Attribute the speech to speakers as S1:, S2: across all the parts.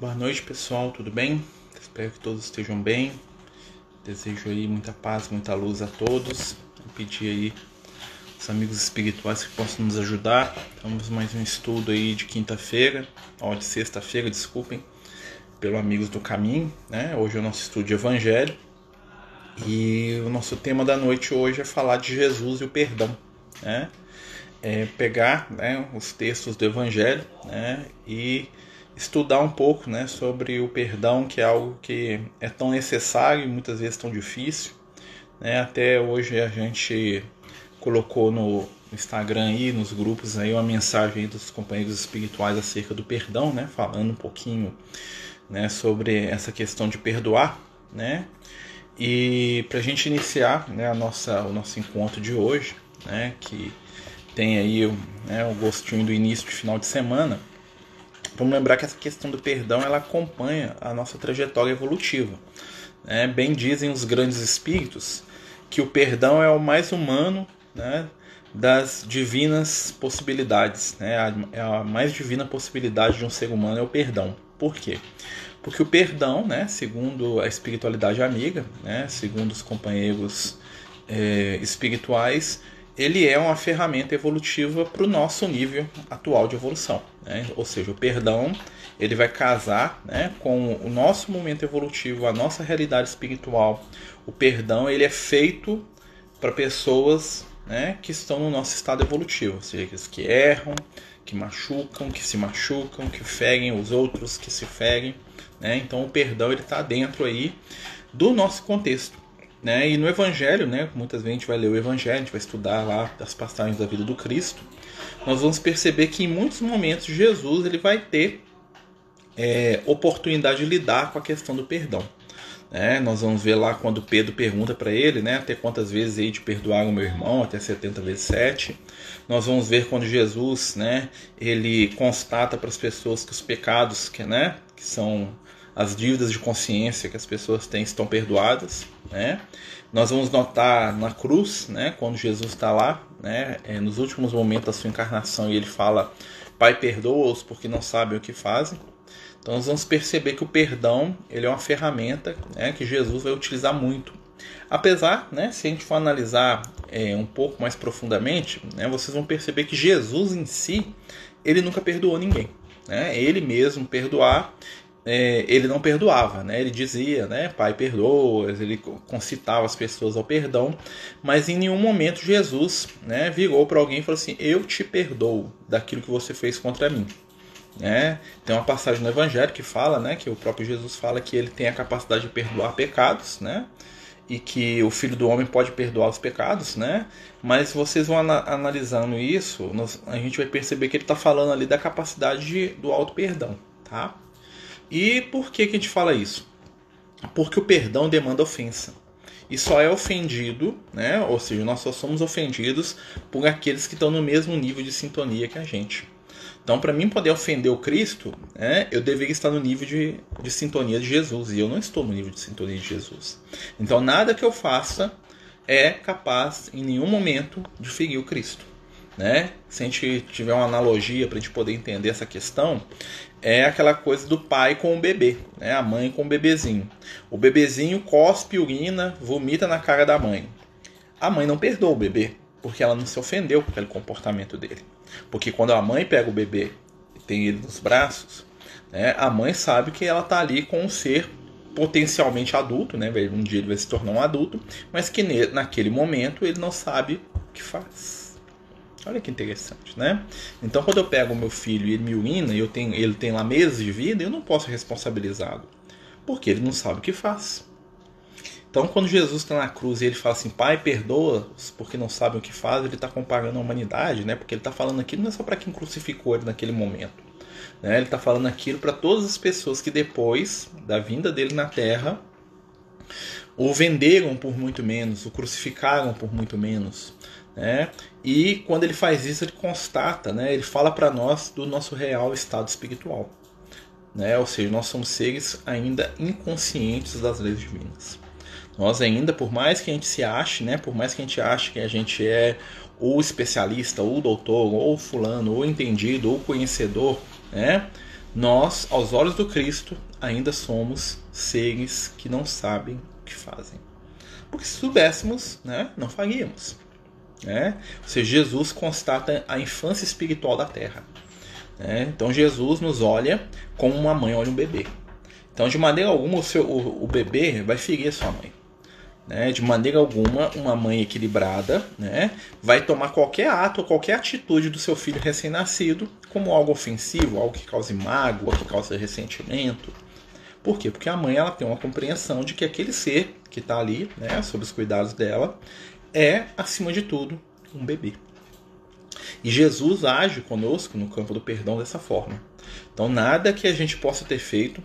S1: Boa noite, pessoal, tudo bem? Espero que todos estejam bem. Desejo aí muita paz, muita luz a todos. Vou pedir aí os amigos espirituais que possam nos ajudar. Estamos mais um estudo aí de quinta-feira, ó, de sexta-feira, desculpem, pelo Amigos do Caminho, né? Hoje é o nosso estudo de Evangelho. E o nosso tema da noite hoje é falar de Jesus e o perdão, né? É pegar né, os textos do Evangelho né, e estudar um pouco né, sobre o perdão, que é algo que é tão necessário e muitas vezes tão difícil. Né? Até hoje a gente colocou no Instagram e nos grupos aí uma mensagem dos companheiros espirituais acerca do perdão, né? falando um pouquinho né, sobre essa questão de perdoar. Né? E para a gente iniciar né, a nossa, o nosso encontro de hoje, né, que tem aí né, o gostinho do início de final de semana, Vamos lembrar que essa questão do perdão ela acompanha a nossa trajetória evolutiva. Né? Bem dizem os grandes espíritos que o perdão é o mais humano né, das divinas possibilidades. Né? A, é a mais divina possibilidade de um ser humano é o perdão. Por quê? Porque o perdão, né, segundo a espiritualidade amiga, né, segundo os companheiros é, espirituais, ele é uma ferramenta evolutiva para o nosso nível atual de evolução. Né? Ou seja, o perdão ele vai casar né, com o nosso momento evolutivo, a nossa realidade espiritual. O perdão ele é feito para pessoas né, que estão no nosso estado evolutivo, ou seja, que erram, que machucam, que se machucam, que ferem os outros, que se ferem. Né? Então o perdão ele está dentro aí do nosso contexto. Né? E no Evangelho, né, muitas vezes a gente vai ler o Evangelho, a gente vai estudar lá as passagens da vida do Cristo, nós vamos perceber que em muitos momentos Jesus ele vai ter é, oportunidade de lidar com a questão do perdão. Né? Nós vamos ver lá quando Pedro pergunta para ele, né, até quantas vezes hei de perdoar o meu irmão, até 70 vezes 7. Nós vamos ver quando Jesus, né, ele constata para as pessoas que os pecados, que, né, que são as dívidas de consciência que as pessoas têm estão perdoadas, né? Nós vamos notar na cruz, né, quando Jesus está lá, né, é, nos últimos momentos da sua encarnação, e ele fala: Pai, perdoa-os porque não sabem o que fazem. Então nós vamos perceber que o perdão ele é uma ferramenta né, que Jesus vai utilizar muito. Apesar, né, se a gente for analisar é, um pouco mais profundamente, né, vocês vão perceber que Jesus em si ele nunca perdoou ninguém. Né? Ele mesmo perdoar é, ele não perdoava, né? Ele dizia, né, Pai perdoa, ele concitava as pessoas ao perdão, mas em nenhum momento Jesus, né, virou para alguém e falou assim: Eu te perdoo daquilo que você fez contra mim. Né? Tem uma passagem no Evangelho que fala, né, que o próprio Jesus fala que ele tem a capacidade de perdoar pecados, né? E que o Filho do Homem pode perdoar os pecados, né? Mas vocês vão analisando isso, a gente vai perceber que ele está falando ali da capacidade de, do auto perdão, tá? E por que, que a gente fala isso? Porque o perdão demanda ofensa. E só é ofendido, né? ou seja, nós só somos ofendidos por aqueles que estão no mesmo nível de sintonia que a gente. Então, para mim poder ofender o Cristo, né, eu deveria estar no nível de, de sintonia de Jesus. E eu não estou no nível de sintonia de Jesus. Então, nada que eu faça é capaz, em nenhum momento, de ferir o Cristo. Né? Se a gente tiver uma analogia para a gente poder entender essa questão, é aquela coisa do pai com o bebê, né? a mãe com o bebezinho. O bebezinho cospe, urina, vomita na cara da mãe. A mãe não perdoa o bebê, porque ela não se ofendeu com aquele comportamento dele. Porque quando a mãe pega o bebê e tem ele nos braços, né, a mãe sabe que ela está ali com um ser potencialmente adulto, né? Um dia ele vai se tornar um adulto, mas que naquele momento ele não sabe o que faz. Olha que interessante, né? Então, quando eu pego o meu filho e ele me urina eu tenho, ele tem lá meses de vida, eu não posso responsabilizá-lo, porque ele não sabe o que faz. Então, quando Jesus está na cruz e ele fala assim, Pai, perdoa-os porque não sabem o que faz, ele está comparando a humanidade, né? Porque ele está falando aquilo não é só para quem crucificou ele naquele momento. Né? Ele está falando aquilo para todas as pessoas que depois da vinda dele na Terra o venderam por muito menos, o crucificaram por muito menos, né? E quando ele faz isso, ele constata, né? ele fala para nós do nosso real estado espiritual. Né? Ou seja, nós somos seres ainda inconscientes das leis divinas. Nós ainda, por mais que a gente se ache, né? por mais que a gente ache que a gente é o especialista, ou doutor, ou fulano, ou entendido, ou conhecedor, né? nós, aos olhos do Cristo, ainda somos seres que não sabem o que fazem. Porque se soubéssemos, né, não faríamos. Né? Ou seja, Jesus constata a infância espiritual da terra. Né? Então Jesus nos olha como uma mãe olha um bebê. Então, de maneira alguma, o, seu, o, o bebê vai ferir a sua mãe. Né? De maneira alguma, uma mãe equilibrada né? vai tomar qualquer ato qualquer atitude do seu filho recém-nascido como algo ofensivo, algo que cause mágoa, que cause ressentimento. Por quê? Porque a mãe ela tem uma compreensão de que aquele ser que está ali, né, sob os cuidados dela, é, acima de tudo, um bebê. E Jesus age conosco no campo do perdão dessa forma. Então, nada que a gente possa ter feito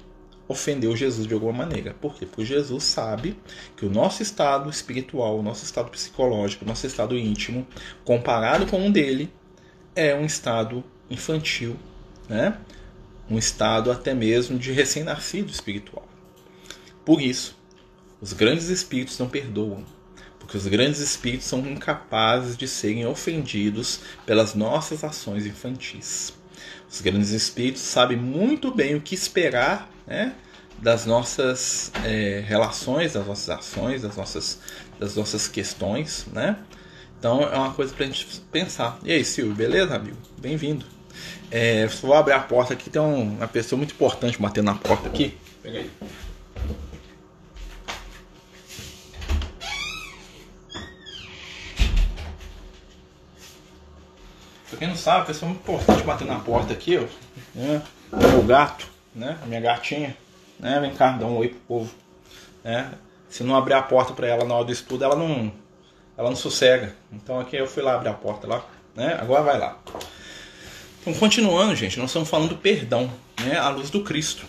S1: ofendeu Jesus de alguma maneira. Por quê? Porque Jesus sabe que o nosso estado espiritual, o nosso estado psicológico, o nosso estado íntimo, comparado com um dele, é um estado infantil, né? um estado até mesmo de recém-nascido espiritual. Por isso, os grandes espíritos não perdoam, porque os grandes espíritos são incapazes de serem ofendidos pelas nossas ações infantis. Os grandes espíritos sabem muito bem o que esperar né, das nossas é, relações, das nossas ações, das nossas, das nossas questões. Né? Então é uma coisa para a gente pensar. E aí, Silvio, beleza, amigo? Bem-vindo. É, vou abrir a porta aqui, tem uma pessoa muito importante batendo na porta aqui. Pega aí. Quem não sabe, a pessoa muito importante batendo na porta aqui, ó. Né? O gato, né? A minha gatinha. Né? Vem cá, dá um oi pro povo. Né? Se não abrir a porta para ela na hora do estudo, ela não, ela não sossega. Então aqui eu fui lá abrir a porta lá. Né? Agora vai lá. Então, continuando, gente, nós estamos falando do perdão, né? À luz do Cristo.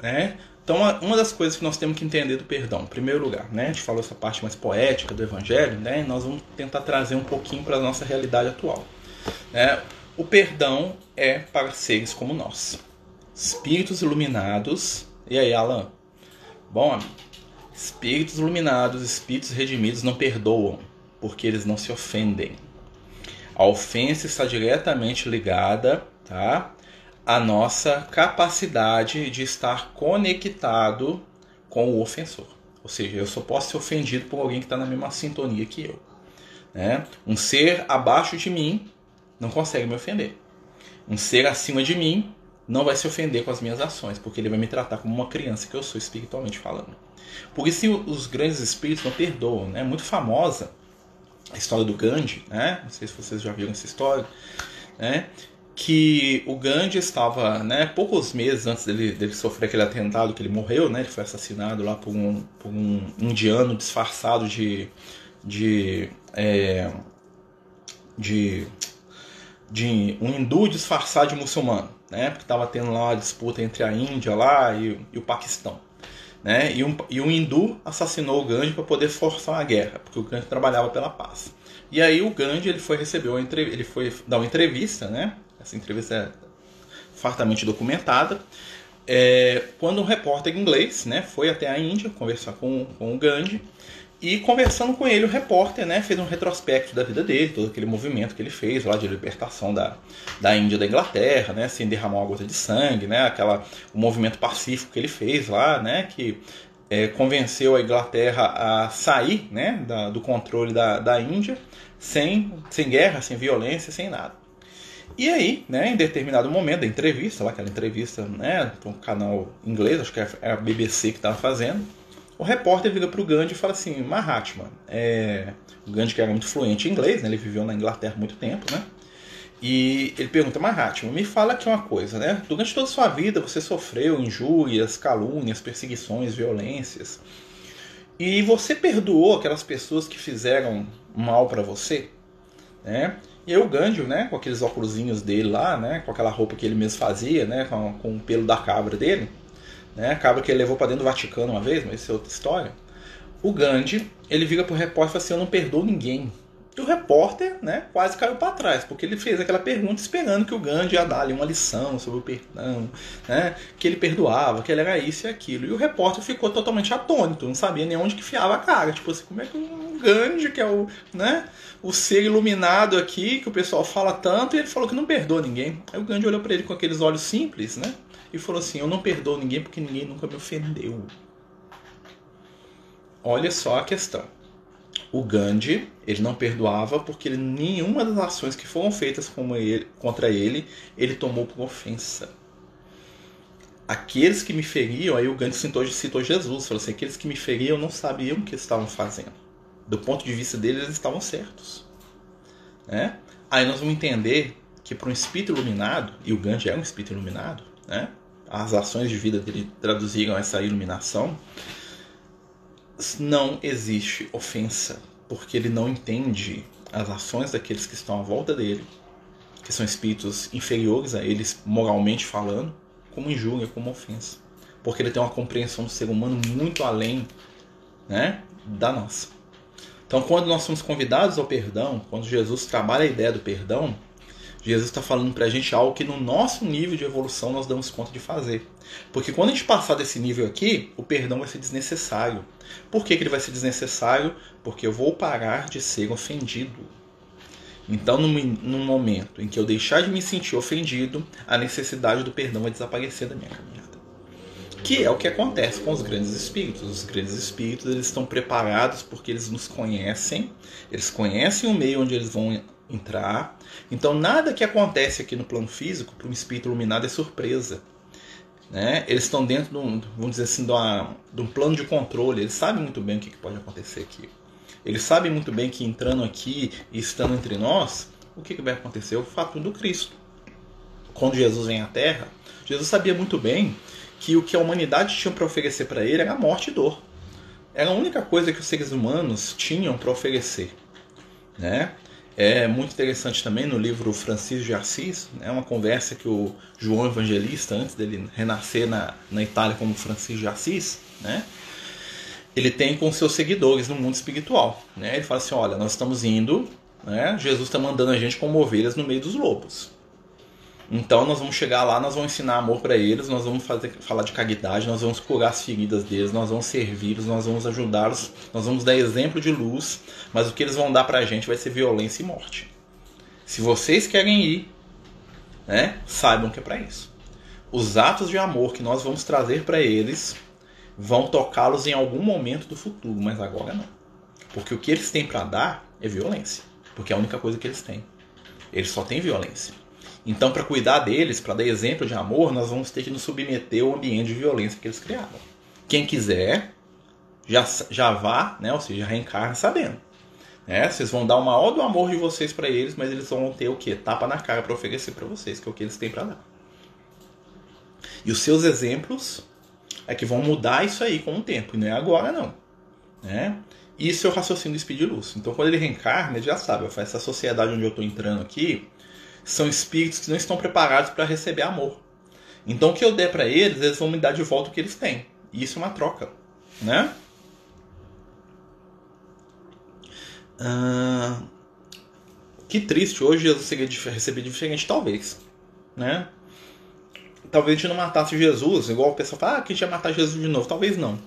S1: Né? Então, uma das coisas que nós temos que entender do perdão, em primeiro lugar, né? A gente falou essa parte mais poética do Evangelho, né? Nós vamos tentar trazer um pouquinho para a nossa realidade atual. Né? O perdão é para seres como nós, espíritos iluminados. E aí, Alan? Bom, amigo, espíritos iluminados, espíritos redimidos não perdoam, porque eles não se ofendem. A ofensa está diretamente ligada, tá? à nossa capacidade de estar conectado com o ofensor. Ou seja, eu só posso ser ofendido por alguém que está na mesma sintonia que eu. Né? Um ser abaixo de mim não consegue me ofender. Um ser acima de mim não vai se ofender com as minhas ações, porque ele vai me tratar como uma criança que eu sou espiritualmente falando. Por isso os grandes espíritos não perdoam. É né? muito famosa a história do Gandhi, né? não sei se vocês já viram essa história, né? que o Gandhi estava, né, poucos meses antes dele, dele sofrer aquele atentado que ele morreu, né, ele foi assassinado lá por um, por um indiano disfarçado de, de, é, de de um hindu disfarçado de muçulmano, né? Porque estava tendo lá uma disputa entre a Índia lá e, e o Paquistão. Né? E, um, e um hindu assassinou o Gandhi para poder forçar uma guerra, porque o Gandhi trabalhava pela paz. E aí o Gandhi ele foi receber uma ele foi dar uma entrevista, né? Essa entrevista é fartamente documentada. É, quando um repórter inglês, né, foi até a Índia conversar com, com o Gandhi e conversando com ele, o repórter né, fez um retrospecto da vida dele, todo aquele movimento que ele fez lá de libertação da, da Índia da Inglaterra, né, sem derramar uma gota de sangue, né, aquela, o movimento pacífico que ele fez lá, né, que é, convenceu a Inglaterra a sair né, da, do controle da, da Índia sem, sem guerra, sem violência, sem nada. E aí, né, em determinado momento da entrevista, lá, aquela entrevista né, para um canal inglês, acho que é a BBC que estava fazendo, o repórter vira para o Gandhi e fala assim: Mahatma, é... o Gandhi que era muito fluente em inglês, né? ele viveu na Inglaterra muito tempo, né? E ele pergunta: Mahatma, me fala aqui uma coisa, né? Durante toda a sua vida você sofreu injúrias, calúnias, perseguições, violências. E você perdoou aquelas pessoas que fizeram mal para você, né? E aí o Gandhi, né, com aqueles óculos dele lá, né, com aquela roupa que ele mesmo fazia, né, com, com o pelo da cabra dele, né? Acaba que ele levou para dentro do Vaticano uma vez, mas isso é outra história. O Gandhi, ele vira pro repórter e fala assim: Eu não perdoo ninguém. E o repórter né, quase caiu para trás, porque ele fez aquela pergunta esperando que o Gandhi ia dar ali uma lição sobre o perdão, né, que ele perdoava, que ele era isso e aquilo. E o repórter ficou totalmente atônito, não sabia nem onde que fiava a cara. Tipo assim, como é que o Gandhi, que é o, né, o ser iluminado aqui, que o pessoal fala tanto, e ele falou que não perdoa ninguém. Aí o Gandhi olhou para ele com aqueles olhos simples, né? E falou assim: Eu não perdoo ninguém porque ninguém nunca me ofendeu. Olha só a questão o Gandhi ele não perdoava porque nenhuma das ações que foram feitas contra ele ele tomou por ofensa. Aqueles que me feriam, aí o Gandhi citou, citou Jesus, falou assim: aqueles que me feriam não sabiam o que estavam fazendo. Do ponto de vista dele, eles estavam certos. Né? Aí nós vamos entender que para um espírito iluminado, e o Gandhi é um espírito iluminado, né? As ações de vida dele traduziram essa iluminação não existe ofensa, porque ele não entende as ações daqueles que estão à volta dele, que são espíritos inferiores a eles, moralmente falando, como injúria, como ofensa. Porque ele tem uma compreensão do ser humano muito além né, da nossa. Então, quando nós somos convidados ao perdão, quando Jesus trabalha a ideia do perdão, Jesus está falando para a gente algo que no nosso nível de evolução nós damos conta de fazer. Porque quando a gente passar desse nível aqui, o perdão vai ser desnecessário. Por que, que ele vai ser desnecessário? Porque eu vou parar de ser ofendido. Então, no, momento em que eu deixar de me sentir ofendido, a necessidade do perdão vai desaparecer da minha caminhada. Que é o que acontece com os grandes espíritos. Os grandes espíritos eles estão preparados porque eles nos conhecem, eles conhecem o meio onde eles vão entrar. Então, nada que acontece aqui no plano físico para um espírito iluminado é surpresa. Né? Eles estão dentro de um, vamos dizer assim, de, uma, de um plano de controle. Eles sabem muito bem o que, que pode acontecer aqui. Eles sabem muito bem que entrando aqui e estando entre nós, o que, que vai acontecer? O fato do Cristo. Quando Jesus vem à Terra, Jesus sabia muito bem que o que a humanidade tinha para oferecer para ele era morte e dor. Era a única coisa que os seres humanos tinham para oferecer. Né? É muito interessante também no livro Francisco de Assis, é né, uma conversa que o João Evangelista, antes dele renascer na, na Itália como Francisco de Assis, né, ele tem com seus seguidores no mundo espiritual. Né? Ele fala assim: olha, nós estamos indo, né, Jesus está mandando a gente como ovelhas no meio dos lobos. Então nós vamos chegar lá, nós vamos ensinar amor para eles, nós vamos fazer, falar de caridade, nós vamos curar as feridas deles, nós vamos servi-los, nós vamos ajudá-los, nós vamos dar exemplo de luz, mas o que eles vão dar pra gente vai ser violência e morte. Se vocês querem ir, né, saibam que é para isso. Os atos de amor que nós vamos trazer para eles vão tocá-los em algum momento do futuro, mas agora não. Porque o que eles têm para dar é violência, porque é a única coisa que eles têm. Eles só têm violência. Então, para cuidar deles, para dar exemplo de amor, nós vamos ter que nos submeter ao ambiente de violência que eles criaram. Quem quiser, já, já vá, né? ou seja, reencarna sabendo. Né? Vocês vão dar o maior do amor de vocês para eles, mas eles vão ter o que? Tapa na cara para oferecer para vocês, que é o que eles têm para dar. E os seus exemplos é que vão mudar isso aí com o tempo, e não é agora não. Né? Isso é o raciocínio do Speed Luz. Então, quando ele reencarna, ele já sabe, essa sociedade onde eu estou entrando aqui, são espíritos que não estão preparados para receber amor. Então o que eu der para eles, eles vão me dar de volta o que eles têm. E isso é uma troca, né? Ah, que triste hoje Jesus seria receber diferente, talvez, né? Talvez a gente não matasse Jesus, igual o pessoal fala, ah, que a gente ia matar Jesus de novo. Talvez não.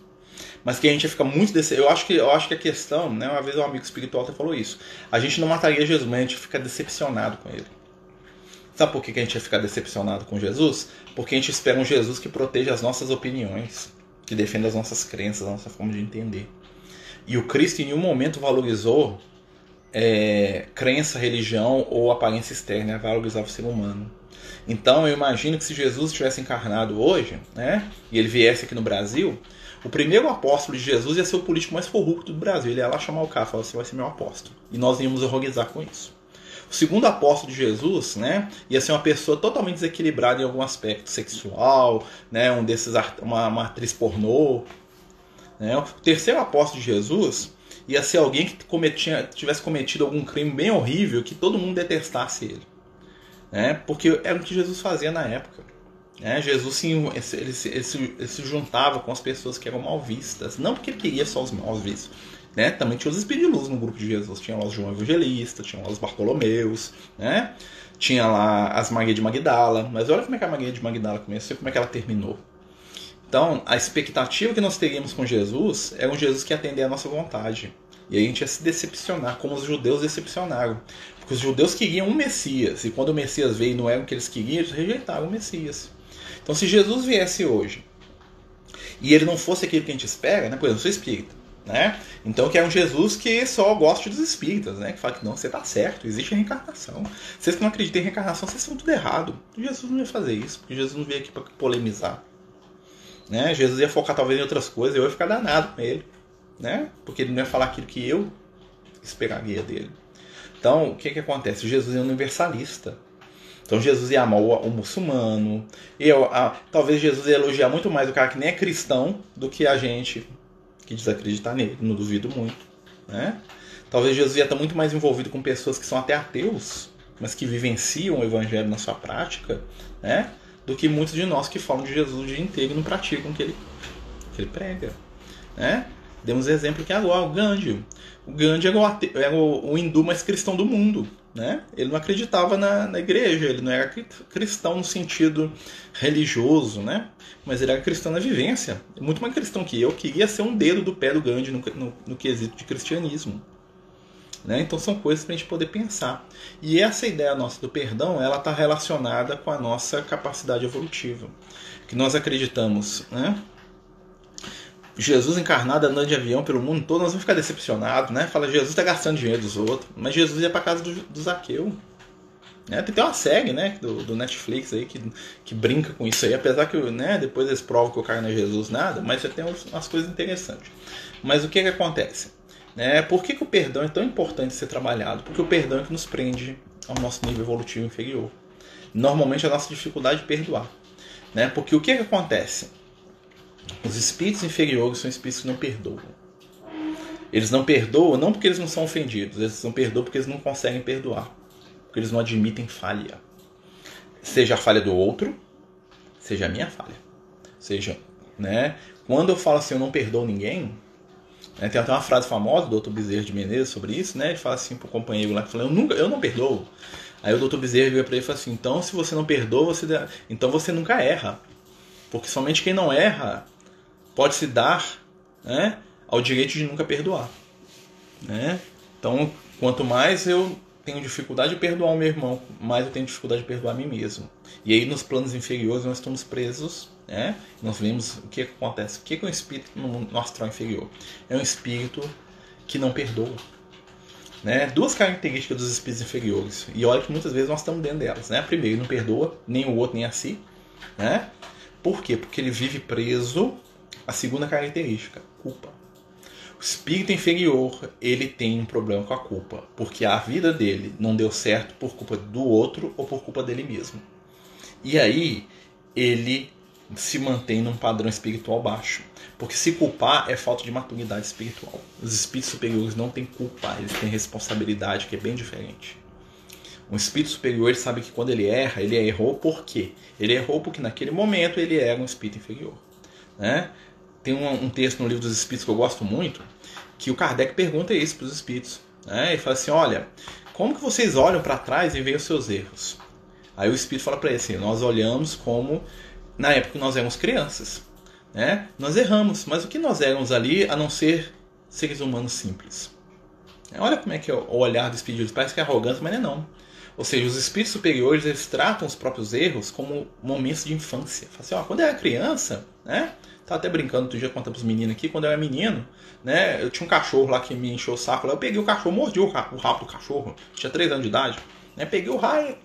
S1: Mas que a gente ia ficar muito desse... eu acho que Eu acho que a questão, né? Uma vez um amigo espiritual até falou isso. A gente não mataria Jesus, mas a gente fica decepcionado com ele. Sabe por que a gente ia ficar decepcionado com Jesus? Porque a gente espera um Jesus que proteja as nossas opiniões, que defenda as nossas crenças, a nossa forma de entender. E o Cristo em nenhum momento valorizou é, crença, religião ou aparência externa, valorizava o ser humano. Então eu imagino que se Jesus tivesse encarnado hoje, né, e ele viesse aqui no Brasil, o primeiro apóstolo de Jesus ia ser o político mais corrupto do Brasil. Ele ia lá chamar o cara e falar: Você vai ser meu apóstolo. E nós íamos horrorizar com isso. O segundo apóstolo de Jesus, né, ia ser uma pessoa totalmente desequilibrada em algum aspecto sexual, né, um desses uma, uma atriz pornô. Né? O terceiro apóstolo de Jesus ia ser alguém que cometia, tivesse cometido algum crime bem horrível que todo mundo detestasse ele. Né? Porque era o que Jesus fazia na época. Né? Jesus sim, ele, ele, ele se juntava com as pessoas que eram mal vistas. Não porque ele queria só os mal vistos. Né? Também tinha os espíritos no grupo de Jesus. Tinha lá os João Evangelista, tinha lá os Bartolomeus, né? tinha lá as Maria de Magdala. Mas olha como é que a Maria de Magdala começou e como é que ela terminou. Então, a expectativa que nós teríamos com Jesus é um Jesus que atender a nossa vontade. E aí a gente ia se decepcionar, como os judeus decepcionaram. Porque os judeus queriam um Messias, e quando o Messias veio e não era o que eles queriam, eles rejeitaram o Messias. Então, se Jesus viesse hoje e ele não fosse aquilo que a gente espera, né? por exemplo, eu sou espírita, né? Então, que é um Jesus que só gosta dos espíritas, né? Que fala que não, você está certo, existe reencarnação. Vocês que não acreditam em reencarnação, vocês estão tudo errado. Jesus não ia fazer isso, porque Jesus não veio aqui para polemizar. Né? Jesus ia focar talvez em outras coisas, eu ia ficar danado com ele, né? Porque ele não ia falar aquilo que eu esperaria dele. Então, o que, que acontece? Jesus é universalista. Então Jesus ia amar o, o muçulmano. Eu, a, talvez Jesus ia elogiar muito mais o cara que nem é cristão do que a gente que desacreditar nele. Não duvido muito. Né? Talvez Jesus ia estar muito mais envolvido com pessoas que são até ateus, mas que vivenciam o evangelho na sua prática, né? do que muitos de nós que falam de Jesus o dia inteiro e não praticam o que ele, que ele prega. Né? Demos exemplo que agora, o Gandhi. O Gandhi ate... era o, o, hindu mais cristão do mundo. Né? Ele não acreditava na, na igreja, ele não era cristão no sentido religioso, né? mas ele era cristão na vivência. Muito mais cristão que eu, queria ser um dedo do pé do Gandhi no, no, no quesito de cristianismo. Né? Então são coisas para a gente poder pensar. E essa ideia nossa do perdão, ela está relacionada com a nossa capacidade evolutiva. Que nós acreditamos, né? Jesus encarnado andando de avião pelo mundo todo, nós vamos ficar decepcionados, né? Fala, Jesus está gastando dinheiro dos outros. Mas Jesus ia para casa do, do Zaqueu. Né? Tem uma série né, do, do, Netflix aí que, que brinca com isso aí, apesar que né, depois eles provam que o cara não é Jesus, nada, mas você tem umas coisas interessantes. Mas o que, que acontece? Né? Por que, que o perdão é tão importante ser trabalhado? Porque o perdão é que nos prende ao nosso nível evolutivo inferior. Normalmente a nossa dificuldade de perdoar. Né? Porque o que, que acontece? Os espíritos inferiores são espíritos que não perdoam. Eles não perdoam não porque eles não são ofendidos, eles não perdoam porque eles não conseguem perdoar. Porque eles não admitem falha. Seja a falha do outro, seja a minha falha. Seja, né? Quando eu falo assim, eu não perdoo ninguém, né, tem até uma frase famosa do Dr. Bezerra de Menezes sobre isso, né? Ele fala assim pro companheiro lá, falando, eu, nunca, eu não perdoo. Aí o Dr. Bezerra vira para ele e fala assim, então se você não perdoa, você então você nunca erra. Porque somente quem não erra pode se dar né, ao direito de nunca perdoar. Né? Então, quanto mais eu tenho dificuldade de perdoar o meu irmão, mais eu tenho dificuldade de perdoar a mim mesmo. E aí, nos planos inferiores, nós estamos presos. Né? Nós vemos o que, acontece. O que é um espírito no astral inferior? É um espírito que não perdoa. Né? Duas características dos espíritos inferiores. E olha que muitas vezes nós estamos dentro delas. Né? Primeiro, ele não perdoa nem o outro, nem a si. Né? Por quê? Porque ele vive preso a segunda característica, culpa. O espírito inferior, ele tem um problema com a culpa, porque a vida dele não deu certo por culpa do outro ou por culpa dele mesmo. E aí, ele se mantém num padrão espiritual baixo. Porque se culpar é falta de maturidade espiritual. Os espíritos superiores não têm culpa, eles têm responsabilidade, que é bem diferente. Um espírito superior ele sabe que quando ele erra, ele errou por quê? Ele errou porque naquele momento ele era um espírito inferior. Né? Tem um, um, texto no livro dos Espíritos que eu gosto muito, que o Kardec pergunta isso para os Espíritos. Né? Ele fala assim, olha, como que vocês olham para trás e veem os seus erros? Aí o Espírito fala para ele assim, nós olhamos como na época que nós éramos crianças. Né? Nós erramos, mas o que nós éramos ali a não ser seres humanos simples? Olha como é que é o olhar do Espírito, parece que é arrogante, mas não é não. Ou seja, os espíritos superiores eles tratam os próprios erros como momentos de infância. Fala assim, ó, quando eu era criança, né? Tava até brincando outro dia contando pros meninos aqui, quando eu era menino, né? Eu tinha um cachorro lá que me encheu o saco. Lá, eu peguei o cachorro, mordi o rabo, o rabo do cachorro. Tinha 3 anos de idade. Né? Peguei o raio,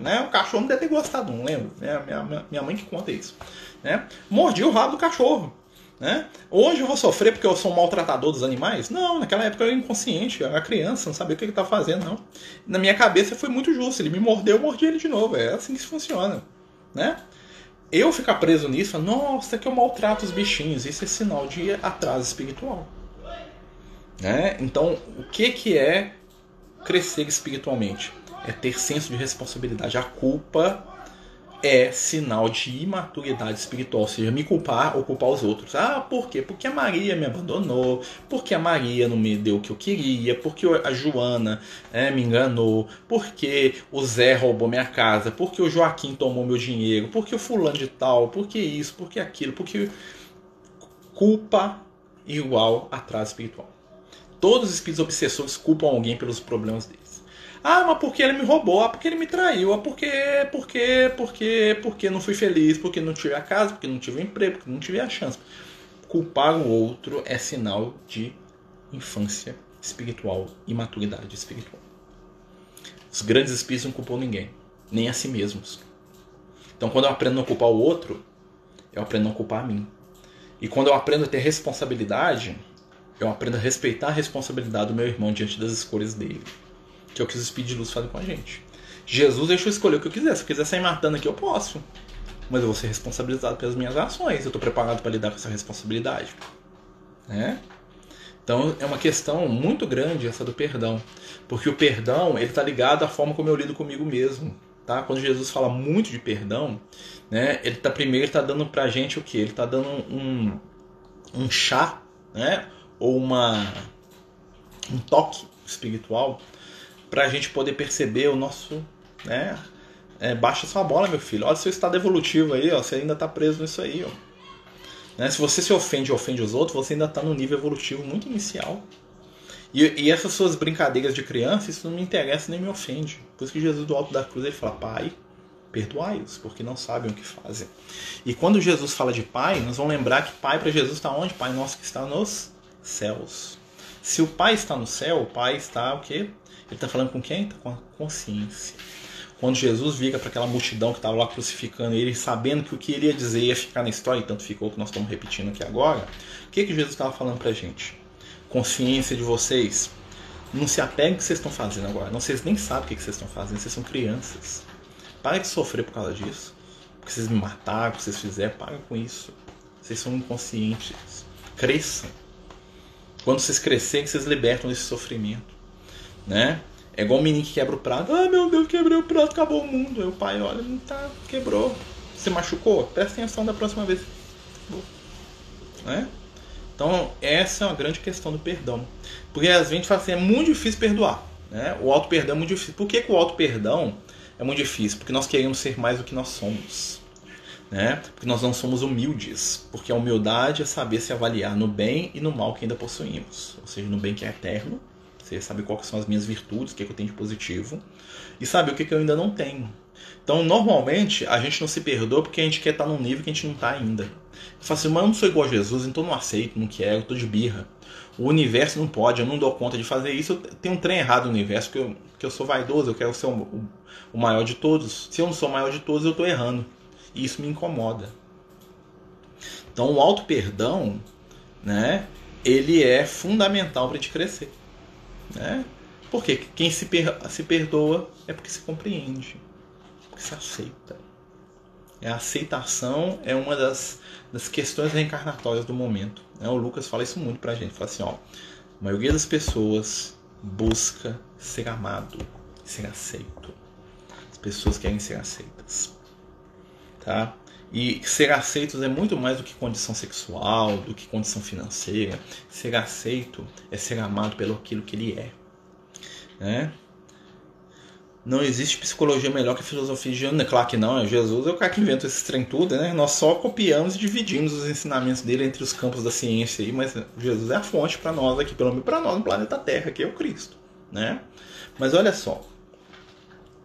S1: né? O cachorro não deve ter gostado, não lembro. Né? Minha, minha mãe que conta isso. Né? Mordi o rabo do cachorro. Né? Hoje eu vou sofrer porque eu sou um maltratador dos animais? Não, naquela época eu era inconsciente, eu era criança, não sabia o que ele estava fazendo, não. Na minha cabeça foi muito justo, ele me mordeu, eu mordi ele de novo, é assim que funciona. Né? Eu ficar preso nisso, nossa, que eu maltrato os bichinhos, isso é sinal de atraso espiritual. Né? Então, o que, que é crescer espiritualmente? É ter senso de responsabilidade. A culpa, é sinal de imaturidade espiritual, ou seja, me culpar ou culpar os outros. Ah, por quê? Porque a Maria me abandonou, porque a Maria não me deu o que eu queria, porque a Joana é, me enganou, porque o Zé roubou minha casa, porque o Joaquim tomou meu dinheiro, porque o fulano de tal, porque isso, porque aquilo, porque culpa igual atraso espiritual. Todos os espíritos obsessores culpam alguém pelos problemas deles. Ah, mas porque ele me roubou, ah, porque ele me traiu, ah, porque, porque, porque, porque não fui feliz, porque não tive a casa, porque não tive o emprego, porque não tive a chance. Culpar o outro é sinal de infância espiritual e maturidade espiritual. Os grandes espíritos não culpam ninguém, nem a si mesmos. Então, quando eu aprendo a não culpar o outro, eu aprendo a não culpar a mim. E quando eu aprendo a ter responsabilidade, eu aprendo a respeitar a responsabilidade do meu irmão diante das escolhas dele que é o que os de luz fazem com a gente. Jesus deixou escolher o que eu quiser. Se eu quiser sair matando aqui, eu posso. Mas eu vou ser responsabilizado pelas minhas ações. Eu estou preparado para lidar com essa responsabilidade. Né? Então é uma questão muito grande essa do perdão. Porque o perdão ele está ligado à forma como eu lido comigo mesmo. Tá? Quando Jesus fala muito de perdão, né, ele tá primeiro está dando para a gente o que? Ele está dando um, um chá, né, ou uma um toque espiritual para a gente poder perceber o nosso. Né? É, baixa sua bola, meu filho. Olha o seu estado evolutivo aí, ó. Você ainda está preso nisso aí, ó. Né? Se você se ofende e ofende os outros, você ainda está no nível evolutivo muito inicial. E, e, essas suas brincadeiras de criança, isso não me interessa nem me ofende. Por isso que Jesus do alto da cruz ele fala: Pai, perdoai-os, porque não sabem o que fazem. E quando Jesus fala de Pai, nós vamos lembrar que Pai para Jesus está onde? Pai nosso que está nos céus. Se o Pai está no céu, o Pai está o quê? Ele está falando com quem? Está com a consciência. Quando Jesus vira para aquela multidão que estava lá crucificando ele, sabendo que o que ele ia dizer ia ficar na história, e tanto ficou que nós estamos repetindo aqui agora, o que, que Jesus estava falando para a gente? Consciência de vocês. Não se apeguem ao que vocês estão fazendo agora. Não, vocês nem sabem o que, vocês estão fazendo. Vocês são crianças. Parem de sofrer por causa disso. Porque vocês me mataram, que vocês fizeram, parem com isso. Vocês são inconscientes. Cresçam. Quando vocês crescerem, vocês libertam desse sofrimento né? É igual o menino que quebra o prato. Ah, meu Deus, quebrei o prato, acabou o mundo. Aí o pai olha, não tá, quebrou. Você machucou? Presta atenção da próxima vez. Né? Então, essa é uma grande questão do perdão. Porque às vezes a gente fala assim, é muito difícil perdoar. Né? O auto-perdão é muito difícil. Por que, que o auto-perdão é muito difícil? Porque nós queremos ser mais do que nós somos. Né? Porque nós não somos humildes. Porque a humildade é saber se avaliar no bem e no mal que ainda possuímos. Ou seja, no bem que é eterno você sabe quais são as minhas virtudes, o que, é que eu tenho de positivo. E sabe o que, é que eu ainda não tenho. Então, normalmente, a gente não se perdoa porque a gente quer estar num nível que a gente não está ainda. Eu falo assim, mas eu não sou igual a Jesus, então não aceito, não quero, estou de birra. O universo não pode, eu não dou conta de fazer isso. Tem um trem errado no universo, que eu, que eu sou vaidoso, eu quero ser o, o, o maior de todos. Se eu não sou o maior de todos, eu estou errando. E isso me incomoda. Então, o auto-perdão, né, ele é fundamental para a gente crescer. Né? Porque quem se, per se perdoa é porque se compreende, porque se aceita. A aceitação é uma das, das questões reencarnatórias do momento. Né? O Lucas fala isso muito pra gente. Fala assim, ó, a maioria das pessoas busca ser amado, ser aceito. As pessoas querem ser aceitas. Tá? E ser aceitos é muito mais do que condição sexual, do que condição financeira. Ser aceito é ser amado pelo aquilo que ele é. Né? Não existe psicologia melhor que a filosofia de Jesus. Claro que não, é Jesus é o cara que inventa esse trem tudo, né? Nós só copiamos e dividimos os ensinamentos dele entre os campos da ciência aí, mas Jesus é a fonte para nós aqui, pelo menos para nós no planeta Terra, que é o Cristo, né? Mas olha só,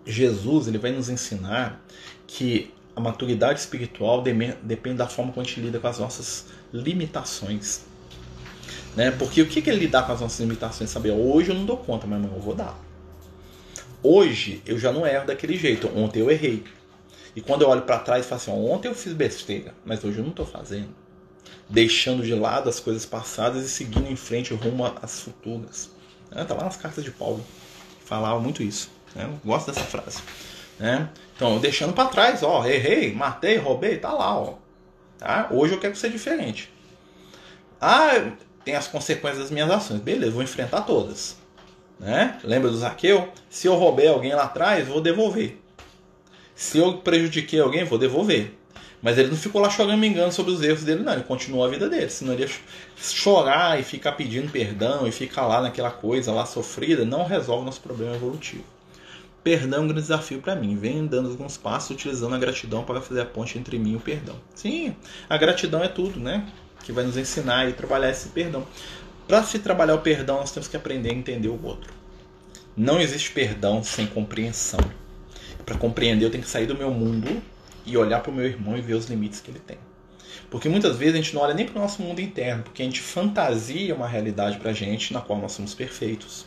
S1: Jesus ele vai nos ensinar que a maturidade espiritual depende da forma como a gente lida com as nossas limitações. Né? Porque o que, é lidar com as nossas limitações? Saber, hoje eu não dou conta, mas amanhã eu vou dar. Hoje eu já não erro daquele jeito, ontem eu errei. E quando eu olho para trás e falo assim, ontem eu fiz besteira, mas hoje eu não estou fazendo. Deixando de lado as coisas passadas e seguindo em frente rumo às futuras. Está lá nas cartas de Paulo. Falava muito isso. Né? Eu gosto dessa frase. Né? Então, deixando para trás, ó, errei, matei, roubei, tá lá, ó. Tá? Hoje eu quero ser diferente. Ah, tem as consequências das minhas ações. Beleza, vou enfrentar todas. Né? Lembra do Zaqueu? Se eu roubei alguém lá atrás, vou devolver. Se eu prejudiquei alguém, vou devolver. Mas ele não ficou lá chorando me engano sobre os erros dele, não. Ele continuou a vida dele. Senão ele ia chorar e ficar pedindo perdão e ficar lá naquela coisa lá sofrida, não resolve nosso problema evolutivo. Perdão é um grande desafio para mim. Vem dando alguns passos utilizando a gratidão para fazer a ponte entre mim e o perdão. Sim, a gratidão é tudo, né? Que vai nos ensinar e trabalhar esse perdão. Para se trabalhar o perdão, nós temos que aprender a entender o outro. Não existe perdão sem compreensão. Para compreender, eu tenho que sair do meu mundo e olhar para o meu irmão e ver os limites que ele tem. Porque muitas vezes a gente não olha nem para o nosso mundo interno, porque a gente fantasia uma realidade para a gente na qual nós somos perfeitos.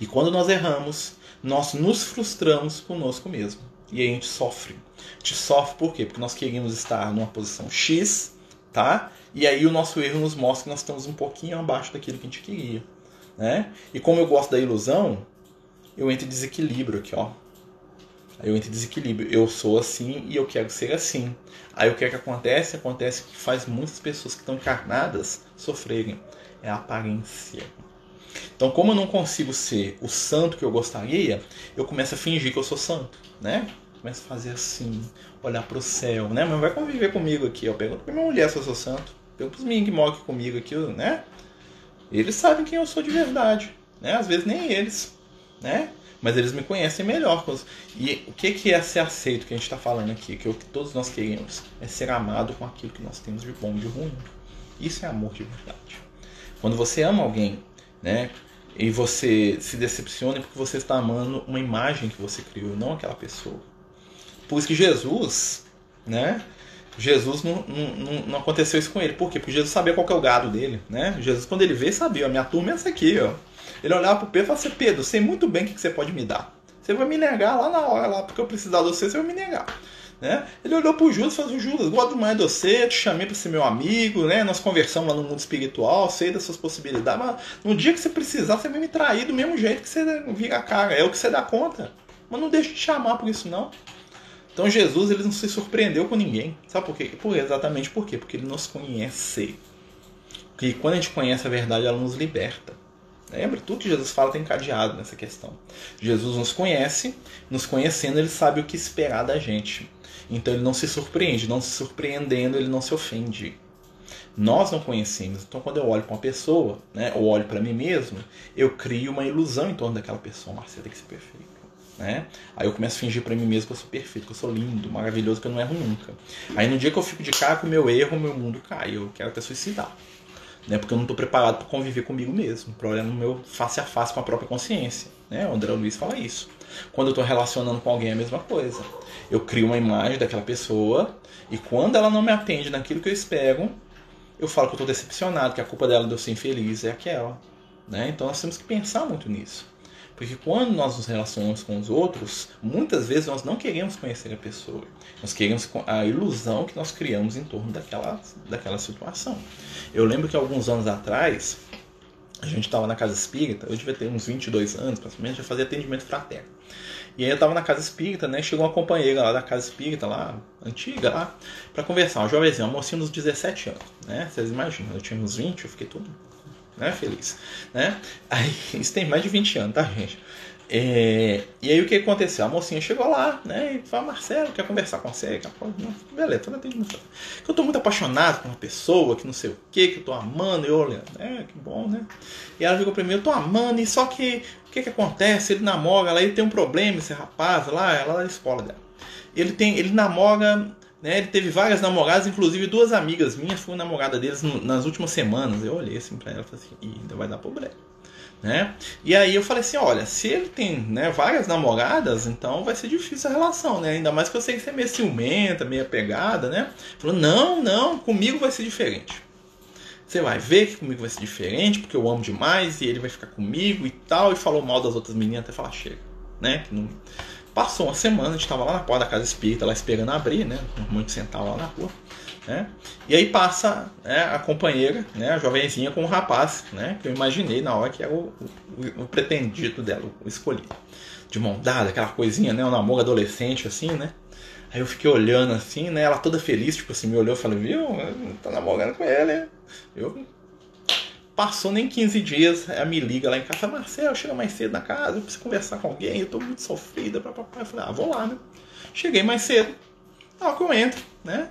S1: E quando nós erramos, nós nos frustramos conosco mesmo. E aí a gente sofre. A gente sofre por quê? Porque nós queríamos estar numa posição X, tá? E aí o nosso erro nos mostra que nós estamos um pouquinho abaixo daquilo que a gente queria. Né? E como eu gosto da ilusão, eu entro em desequilíbrio aqui, ó. Aí eu entro em desequilíbrio. Eu sou assim e eu quero ser assim. Aí o que é que acontece? Acontece que faz muitas pessoas que estão encarnadas sofrerem. É a aparência. Então, como eu não consigo ser o santo que eu gostaria, eu começo a fingir que eu sou santo, né? Começo a fazer assim, olhar para o céu, né? Mas vai conviver comigo aqui. Eu pergunto pra minha mulher se eu sou santo. Pergunto pros meninos que moram comigo aqui, né? Eles sabem quem eu sou de verdade, né? Às vezes nem eles, né? mas eles me conhecem melhor. E o que é ser aceito que a gente está falando aqui? Que o que todos nós queremos é ser amado com aquilo que nós temos de bom e de ruim. Isso é amor de verdade. Quando você ama alguém, né? E você se decepciona porque você está amando uma imagem que você criou, não aquela pessoa. Por isso que Jesus, né? Jesus não, não, não aconteceu isso com ele. Por quê? Porque Jesus sabia qual é o gado dele, né? Jesus, quando ele veio, sabia. A minha turma é essa aqui, ó. Ele olhava pro Pedro e falava assim, Pedro, sei muito bem o que você pode me dar. Você vai me negar lá na hora, lá, porque eu precisar de você, você vai me negar. Né? Ele olhou pro Judas e falou assim, Judas, gosto demais de você, te chamei para ser meu amigo, né? Nós conversamos lá no mundo espiritual, sei das suas possibilidades, mas no dia que você precisar, você vai me trair do mesmo jeito que você vira a cara. É o que você dá conta. Mas não deixe de chamar por isso, não. Então Jesus ele não se surpreendeu com ninguém. Sabe por quê? Por, exatamente por quê? Porque ele nos conhece. E quando a gente conhece a verdade, ela nos liberta. Lembra? Tudo que Jesus fala tem encadeado nessa questão. Jesus nos conhece, nos conhecendo, ele sabe o que esperar da gente. Então ele não se surpreende, não se surpreendendo, ele não se ofende. Nós não conhecemos. Então quando eu olho para uma pessoa, né, ou olho para mim mesmo, eu crio uma ilusão em torno daquela pessoa. Marcelo tem que ser perfeito. Né? Aí eu começo a fingir para mim mesmo que eu sou perfeito, que eu sou lindo, maravilhoso, que eu não erro nunca. Aí no dia que eu fico de cara com o meu erro, meu mundo cai. Eu quero até suicidar né? Porque eu não estou preparado para conviver comigo mesmo, para olhar no meu face a face com a própria consciência, né? O André Luiz fala isso. Quando eu estou relacionando com alguém é a mesma coisa. Eu crio uma imagem daquela pessoa e quando ela não me atende naquilo que eu espero, eu falo que eu estou decepcionado, que a culpa dela de eu ser infeliz é aquela, né? Então nós temos que pensar muito nisso. Porque quando nós nos relacionamos com os outros, muitas vezes nós não queremos conhecer a pessoa. Nós queremos a ilusão que nós criamos em torno daquela, daquela situação. Eu lembro que alguns anos atrás, a gente estava na casa espírita, eu devia ter uns 22 anos, praticamente, já fazia atendimento fraterno. E aí eu estava na casa espírita, né? Chegou uma companheira lá da casa espírita, lá, antiga, lá, para conversar. Uma jovenzinha, uma mocinha dos 17 anos, né? Vocês imaginam, eu tinha uns 20, eu fiquei todo né, feliz, né? Aí, isso tem mais de 20 anos, tá, gente? É, e aí o que aconteceu? A mocinha chegou lá, né? E falou, Marcelo, quer conversar com você? Beleza, tudo atendimento. Que eu tô muito apaixonado com uma pessoa, que não sei o que, que eu tô amando, e eu olhando, é, que bom, né? E ela chegou primeiro, eu tô amando, e só que o que que acontece? Ele namora, lá ele tem um problema, esse rapaz lá, ela da escola dela. Ele tem, ele namora né, ele teve várias namoradas, inclusive duas amigas minhas foram namorada deles no, nas últimas semanas. Eu olhei assim pra ela e falei assim, ainda vai dar problema. Né? E aí eu falei assim, olha, se ele tem né, várias namoradas, então vai ser difícil a relação, né? Ainda mais que eu sei que você é meio ciumenta, meio apegada, né? Falou, não, não, comigo vai ser diferente. Você vai ver que comigo vai ser diferente, porque eu amo demais e ele vai ficar comigo e tal. E falou mal das outras meninas até falar, chega, né? Que não Passou uma semana, a gente estava lá na porta da casa espírita, lá esperando abrir, né? Muito sentado lá na rua. Né? E aí passa né, a companheira, né, a jovenzinha, com o rapaz, né? Que eu imaginei na hora que era o, o, o pretendido dela, o escolhido. De mão dada, aquela coisinha, né? Um namoro adolescente, assim, né? Aí eu fiquei olhando assim, né? Ela toda feliz, tipo assim, me olhou e falou, viu? Tá namorando com ele? Eu Passou nem 15 dias, ela me liga lá em casa, Marcelo, chega mais cedo na casa, eu preciso conversar com alguém, eu tô muito sofrida, papapá. Eu falei, ah, vou lá, né? Cheguei mais cedo. Ela que eu entro, né?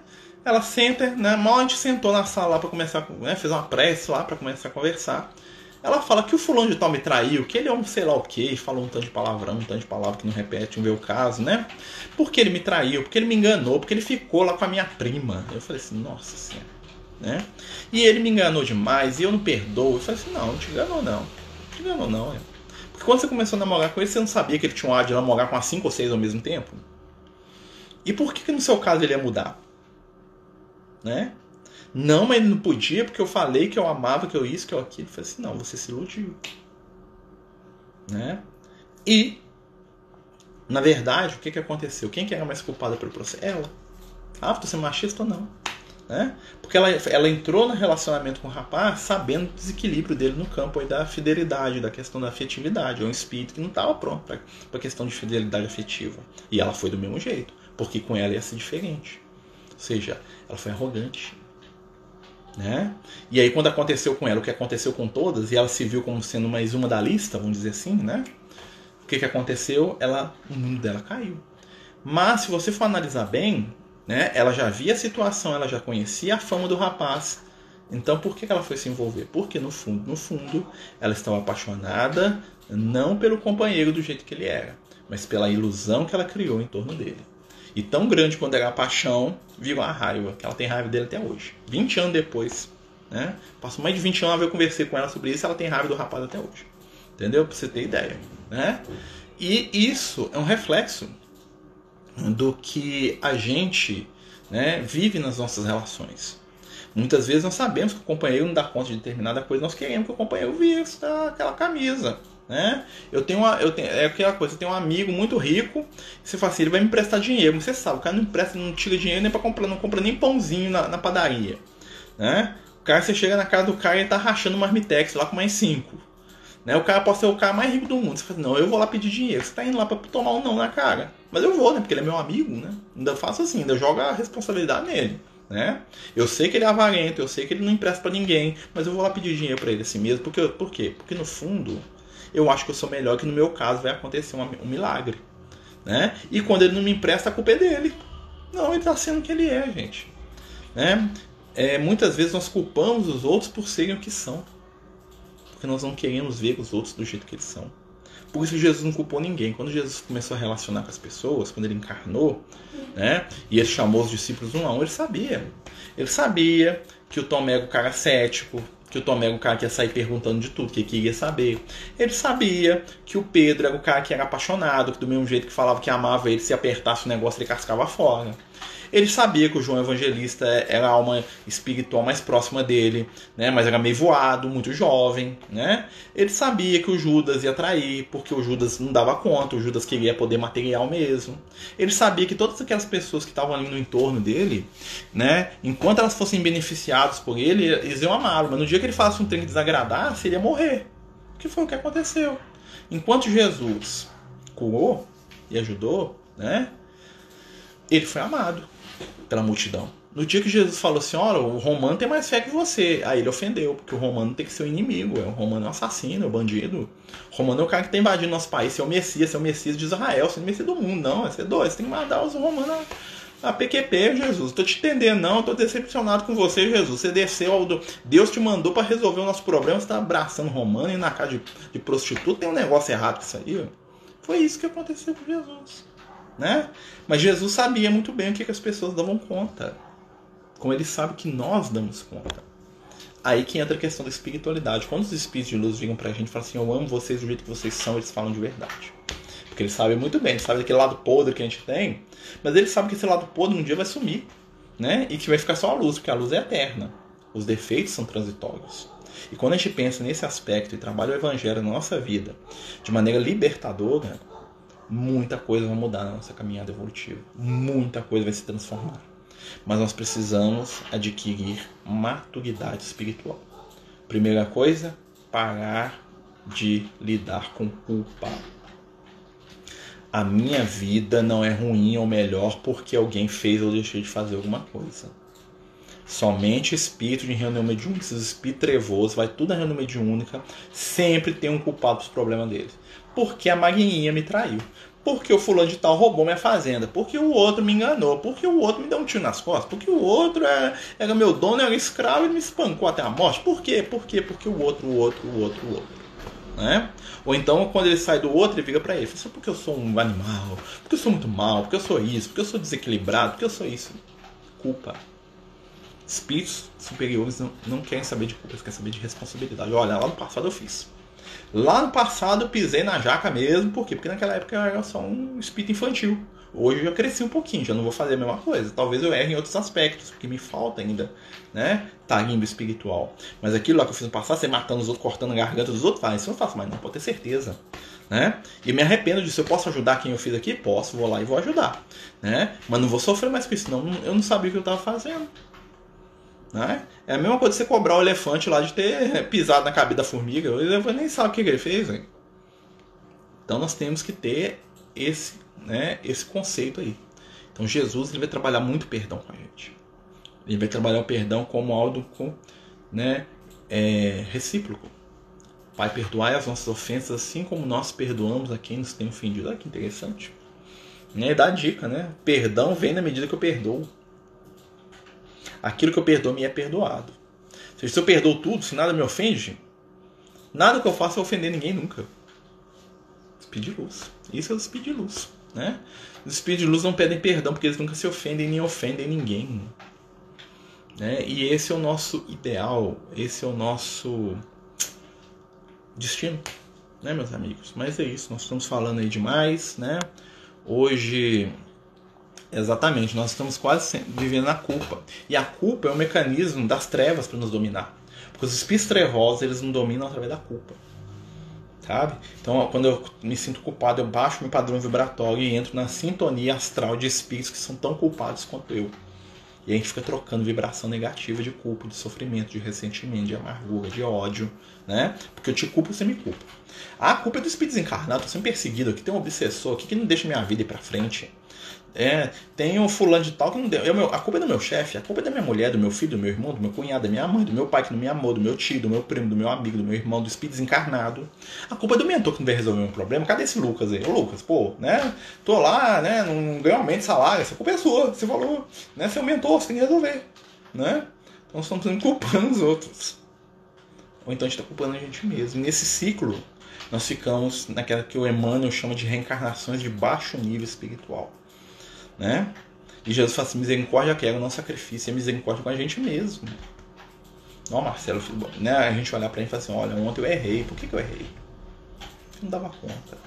S1: Ela senta, né? Mal a gente sentou na sala lá para começar, né? Fez uma prece lá para começar a conversar. Ela fala que o fulano de tal me traiu, que ele é um sei lá o que, falou um tanto de palavrão, um tanto de palavra que não repete, não vê o caso, né? Porque ele me traiu, porque ele me enganou, porque ele ficou lá com a minha prima. Eu falei assim, nossa senhora, né? E ele me enganou demais e eu não perdoo. Eu falei assim, não, não te enganou não. Não te enganou não, é. Porque quando você começou a namorar com ele, você não sabia que ele tinha um ar de namorar com as cinco ou seis ao mesmo tempo? E por que, que no seu caso ele ia mudar? Né? Não, mas ele não podia porque eu falei que eu amava, que eu isso, que eu aquilo. Eu falei assim, não, você se iludiu. Né? E, na verdade, o que, que aconteceu? Quem que era mais culpada pelo processo? Ela. Ah, você é machista ou não? Né? Porque ela, ela entrou no relacionamento com o rapaz sabendo o desequilíbrio dele no campo aí da fidelidade, da questão da afetividade. É um espírito que não estava pronto para a questão de fidelidade afetiva. E ela foi do mesmo jeito, porque com ela ia ser diferente. Ou seja, ela foi arrogante, né? E aí quando aconteceu com ela o que aconteceu com todas e ela se viu como sendo mais uma da lista, vamos dizer assim, né? O que, que aconteceu? Ela, o mundo dela caiu. Mas se você for analisar bem, né? Ela já via a situação, ela já conhecia a fama do rapaz. Então por que, ela foi se envolver? Porque no fundo, no fundo, ela estava apaixonada não pelo companheiro do jeito que ele era, mas pela ilusão que ela criou em torno dele. E tão grande quando era a paixão, virou a raiva, que ela tem raiva dele até hoje. 20 anos depois, né? Passou mais de 20 anos, eu conversei com ela sobre isso, ela tem raiva do rapaz até hoje. Entendeu? Pra você ter ideia, né? E isso é um reflexo do que a gente né, vive nas nossas relações. Muitas vezes nós sabemos que o companheiro não dá conta de determinada coisa, nós queremos que o companheiro vista aquela camisa. Né? Eu tenho uma, eu tenho, é aquela coisa, eu tenho um amigo muito rico, você fala assim, ele vai me emprestar dinheiro, você sabe, o cara não empresta, não tira dinheiro nem para comprar, não compra nem pãozinho na, na, padaria, né? O cara, você chega na casa do cara e ele tá rachando um marmitex lá com mais cinco, né? O cara pode ser o cara mais rico do mundo, você fala, não, eu vou lá pedir dinheiro, você tá indo lá para tomar um não na cara, mas eu vou, né? Porque ele é meu amigo, né? Ainda faço assim, ainda jogo a responsabilidade nele. Né? Eu sei que ele é avarento, eu sei que ele não empresta para ninguém, mas eu vou lá pedir dinheiro para ele assim mesmo, porque por quê? Porque no fundo eu acho que eu sou melhor, que no meu caso vai acontecer um, um milagre. Né? E quando ele não me empresta, a culpa é dele. Não, ele está sendo o que ele é, gente. Né? É, muitas vezes nós culpamos os outros por serem o que são. Porque nós não queremos ver os outros do jeito que eles são. Por isso Jesus não culpou ninguém. Quando Jesus começou a relacionar com as pessoas, quando ele encarnou, né? E ele chamou os discípulos um a um, ele sabia. Ele sabia que o Tomé era o cara cético, que o Tomé o que ia sair perguntando de tudo, que queria saber. Ele sabia que o Pedro o cara que era apaixonado, que do mesmo jeito que falava que amava ele, se apertasse o negócio ele cascava fora. Ele sabia que o João Evangelista era a alma espiritual mais próxima dele, né? mas era meio voado, muito jovem. Né? Ele sabia que o Judas ia trair, porque o Judas não dava conta, o Judas queria poder material mesmo. Ele sabia que todas aquelas pessoas que estavam ali no entorno dele, né? enquanto elas fossem beneficiadas por ele, eles iam amá-lo, mas no dia que ele falasse um trem que desagradasse, ele ia morrer. Que foi o que aconteceu. Enquanto Jesus curou e ajudou, né? ele foi amado pela multidão. No dia que Jesus falou assim, olha, o romano tem mais fé que você. Aí ele ofendeu, porque o romano tem que ser o inimigo. É o romano é um assassino, é um bandido. O romano é o cara que está invadindo nosso país. Você é o Messias, você é o Messias de Israel, você é o Messias do mundo. Não, você é doido. Você tem que mandar os romanos a, a PQP, Jesus. Tô te entendendo, não. Tô decepcionado com você, Jesus. Você desceu. Do... Deus te mandou para resolver o nosso problema. Você tá abraçando romano e na casa de, de prostituta. Tem um negócio errado com isso aí. Foi isso que aconteceu com Jesus né? Mas Jesus sabia muito bem o que, que as pessoas davam conta. Como ele sabe que nós damos conta. Aí que entra a questão da espiritualidade. Quando os espíritos de luz vêm pra gente e falam assim, eu amo vocês do jeito que vocês são, eles falam de verdade. Porque eles sabem muito bem, eles sabem daquele lado podre que a gente tem, mas eles sabem que esse lado podre um dia vai sumir, né? E que vai ficar só a luz, porque a luz é eterna. Os defeitos são transitórios. E quando a gente pensa nesse aspecto e trabalha o evangelho na nossa vida de maneira libertadora, muita coisa vai mudar na nossa caminhada evolutiva. Muita coisa vai se transformar. Mas nós precisamos adquirir maturidade espiritual. Primeira coisa, parar de lidar com culpa. A minha vida não é ruim ou melhor porque alguém fez ou deixou de fazer alguma coisa. Somente espírito de reunião mediúnica, esses espíritos trevosos, vai tudo na reunião mediúnica, sempre tem um culpado dos problemas deles. Porque a magninha me traiu porque o fulano de tal roubou minha fazenda, porque o outro me enganou, porque o outro me deu um tiro nas costas, porque o outro era, era meu dono, era escravo e me espancou até a morte. Por quê? Por quê? Porque o outro, o outro, o outro, o outro. Né? Ou então, quando ele sai do outro, ele fica para ele: Só porque eu sou um animal, porque eu sou muito mal, porque eu sou isso, porque eu sou desequilibrado, porque eu sou isso. Culpa. Espíritos superiores não, não querem saber de culpa, eles querem saber de responsabilidade. Olha, lá no passado eu fiz. Lá no passado eu pisei na jaca mesmo, por quê? Porque naquela época eu era só um espírito infantil. Hoje eu já cresci um pouquinho, já não vou fazer a mesma coisa. Talvez eu erre em outros aspectos, porque me falta ainda, né? Tarimbo espiritual. Mas aquilo lá que eu fiz no passado, você matando os outros, cortando a garganta dos outros, vai, isso eu não faço mais, não, pode ter certeza. Né? E me arrependo disso. Eu posso ajudar quem eu fiz aqui? Posso, vou lá e vou ajudar. Né? Mas não vou sofrer mais com isso, não. Eu não sabia o que eu estava fazendo. Né? É a mesma coisa você cobrar o elefante lá de ter pisado na cabeça da formiga. Elefante nem sabe o que, ele fez. Hein? Então nós temos que ter esse, né, esse conceito aí. Então Jesus ele vai trabalhar muito perdão com a gente. Ele vai trabalhar o perdão como algo né, é, recíproco. Pai, perdoai as nossas ofensas assim como nós perdoamos a quem nos tem ofendido. Olha que interessante. Né, dá a dica, né? Perdão vem na medida que eu perdoo aquilo que eu perdoo me é perdoado. Se eu perdoo tudo, se nada me ofende, nada que eu faça é ofender ninguém nunca. Speed luz. Isso é o speed luz. Né? Os speed de luz não pedem perdão porque eles nunca se ofendem nem ofendem ninguém. Né? E esse é o nosso ideal, esse é o nosso destino, né, meus amigos? Mas é isso, nós estamos falando aí demais, né? Hoje Exatamente, nós estamos quase vivendo na culpa. E a culpa é o mecanismo das trevas para nos dominar. Porque os espíritos trevosos, eles nos dominam através da culpa. Sabe? Então, quando eu me sinto culpado, eu baixo meu padrão vibratório e entro na sintonia astral de espíritos que são tão culpados quanto eu. E a gente fica trocando vibração negativa de culpa, de sofrimento, de ressentimento, de amargura, de ódio, né? Porque eu te culpo, você me culpa. A culpa é do espírito desencarnado, tô sendo perseguido aqui, tem um obsessor aqui que não deixa minha vida ir pra frente. É, tem um fulano de tal que não deu. Eu, meu, a culpa é do meu chefe, a culpa é da minha mulher, do meu filho, do meu irmão, do meu cunhado, da minha mãe, do meu pai que não me amou, do meu tio, do meu primo, do meu amigo, do meu irmão, do espírito desencarnado. A culpa é do mentor que não veio resolver meu problema. Cadê esse Lucas aí? Ô Lucas, pô, né? Tô lá, né? Não ganho aumento de salário, essa culpa é sua, você falou, né? Seu mentor, você tem que resolver, né? Então estamos culpando os outros. Ou então a gente está culpando a gente mesmo. Nesse ciclo, nós ficamos naquela que o Emmanuel chama de reencarnações de baixo nível espiritual né? E Jesus fala assim, misericórdia quero, não sacrifício, é misericórdia com a gente mesmo. Não, Marcelo, né? a gente olhar para ele e falar assim, olha, ontem eu errei, por que, que eu errei? Eu não dava conta.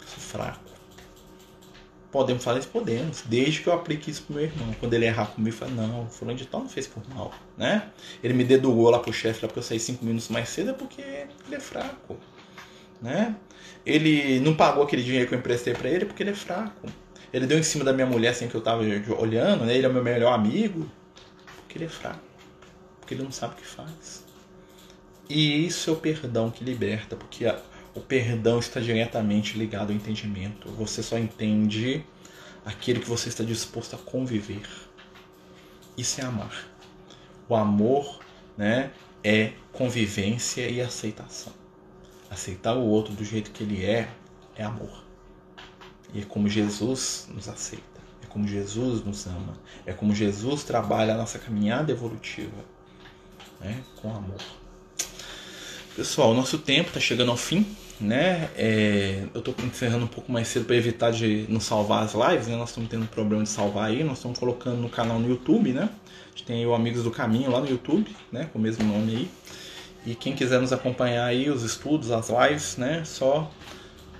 S1: Eu sou fraco. Podemos falar isso? Podemos. Desde que eu aplique isso pro meu irmão. Quando ele errar comigo, eu falo, não, fulano de tal não fez por mal, né? Ele me dedurou lá pro chefe lá porque eu saí cinco minutos mais cedo é porque ele é fraco, né? Ele não pagou aquele dinheiro que eu emprestei para ele porque ele é fraco. Ele deu em cima da minha mulher assim que eu tava olhando, né? Ele é o meu melhor amigo. Porque ele é fraco. Porque ele não sabe o que faz. E isso é o perdão que liberta, porque a, o perdão está diretamente ligado ao entendimento. Você só entende aquilo que você está disposto a conviver. Isso é amar. O amor, né, é convivência e aceitação. Aceitar o outro do jeito que ele é é amor. E é como Jesus nos aceita, é como Jesus nos ama, é como Jesus trabalha a nossa caminhada evolutiva né? com amor. Pessoal, nosso tempo está chegando ao fim, né? É, eu estou encerrando um pouco mais cedo para evitar de não salvar as lives, né? Nós estamos tendo problema de salvar aí, nós estamos colocando no canal no YouTube, né? A gente tem o Amigos do Caminho lá no YouTube, né? Com o mesmo nome aí. E quem quiser nos acompanhar aí, os estudos, as lives, né? Só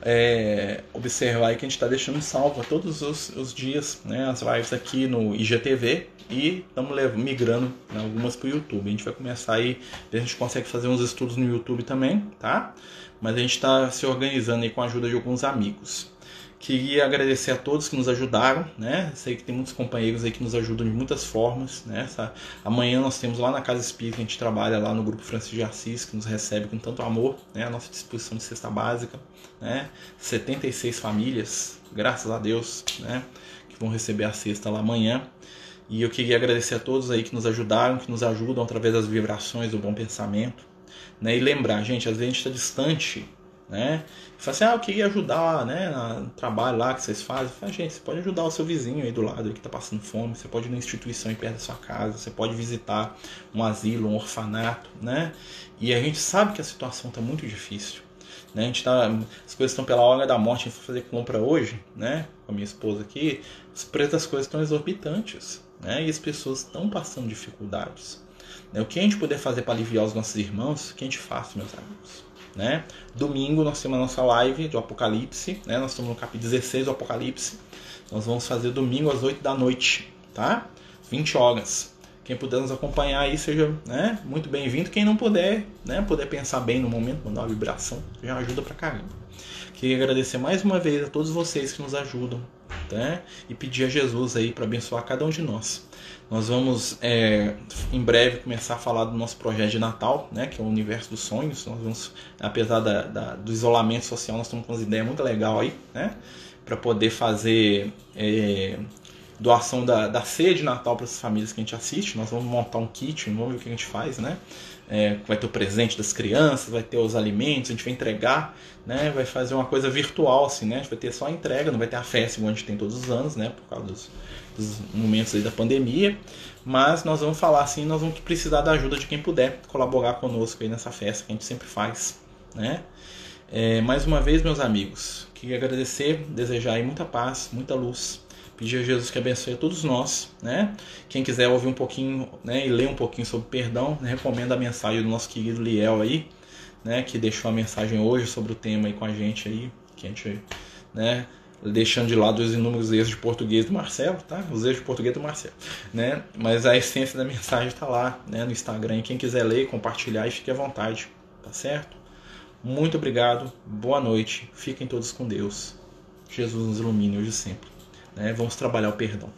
S1: é, observar que a gente está deixando salvo todos os, os, dias né, as lives aqui no IGTV e estamos migrando né, algumas para o YouTube. A gente vai começar aí, a gente consegue fazer uns estudos no YouTube também, tá? Mas a gente está se organizando aí com a ajuda de alguns amigos. Queria agradecer a todos que nos ajudaram, né? Sei que tem muitos companheiros aí que nos ajudam de muitas formas, né? Amanhã nós temos lá na Casa Espírita, a gente trabalha lá no grupo Francisco de Assis, que nos recebe com tanto amor, né? A nossa disposição de cesta básica, né? 76 famílias, graças a Deus, né? Que vão receber a cesta lá amanhã. E eu queria agradecer a todos aí que nos ajudaram, que nos ajudam através das vibrações do bom pensamento, né? E lembrar, gente, às vezes a gente está distante né? Fala assim, ah, eu queria ajudar, né, no trabalho lá que vocês fazem. Fala, gente, você pode ajudar o seu vizinho aí do lado que está passando fome, você pode ir na instituição aí perto da sua casa, você pode visitar um asilo, um orfanato, né? E a gente sabe que a situação está muito difícil. Né? A gente tá, as coisas estão pela hora da morte, a gente vai fazer compra hoje, né? Com a minha esposa aqui, os preços das coisas estão exorbitantes, né? E as pessoas estão passando dificuldades. Né? O que a gente puder fazer para aliviar os nossos irmãos, que a gente faça, meus amigos. Né? Domingo nós temos a nossa live do Apocalipse, né? Nós estamos no capítulo 16 do Apocalipse. Nós vamos fazer domingo às 8 da noite, tá? 20 horas. Quem puder nos acompanhar aí, seja né, muito bem-vindo. Quem não puder, né, puder pensar bem no momento, mandar uma vibração, já ajuda pra caramba. Queria agradecer mais uma vez a todos vocês que nos ajudam, né? E pedir a Jesus aí para abençoar cada um de nós. Nós vamos é, em breve começar a falar do nosso projeto de Natal, né, que é o Universo dos Sonhos. Nós vamos, apesar da, da, do isolamento social, nós estamos com umas ideias muito legais aí, né, para poder fazer é, doação da, da ceia de Natal para as famílias que a gente assiste. Nós vamos montar um kit, vamos ver o que a gente faz, né? É, vai ter o presente das crianças, vai ter os alimentos, a gente vai entregar, né? Vai fazer uma coisa virtual, assim, né? A gente vai ter só a entrega, não vai ter a festa igual a gente tem todos os anos, né? Por causa dos, dos momentos aí da pandemia. Mas nós vamos falar assim, nós vamos precisar da ajuda de quem puder colaborar conosco aí nessa festa que a gente sempre faz, né? É, mais uma vez, meus amigos, queria agradecer, desejar aí muita paz, muita luz Pedir a Jesus que abençoe a todos nós, né? Quem quiser ouvir um pouquinho, né, e ler um pouquinho sobre perdão, né, recomendo a mensagem do nosso querido Liel aí, né, que deixou a mensagem hoje sobre o tema aí com a gente aí, que a gente, né, deixando de lado os inúmeros erros de português do Marcelo, tá? Os erros de português do Marcelo, né? Mas a essência da mensagem está lá, né, no Instagram. Quem quiser ler, compartilhar, fique à vontade, tá certo? Muito obrigado, boa noite, fiquem todos com Deus. Jesus nos ilumine hoje e sempre. Né? Vamos trabalhar o perdão.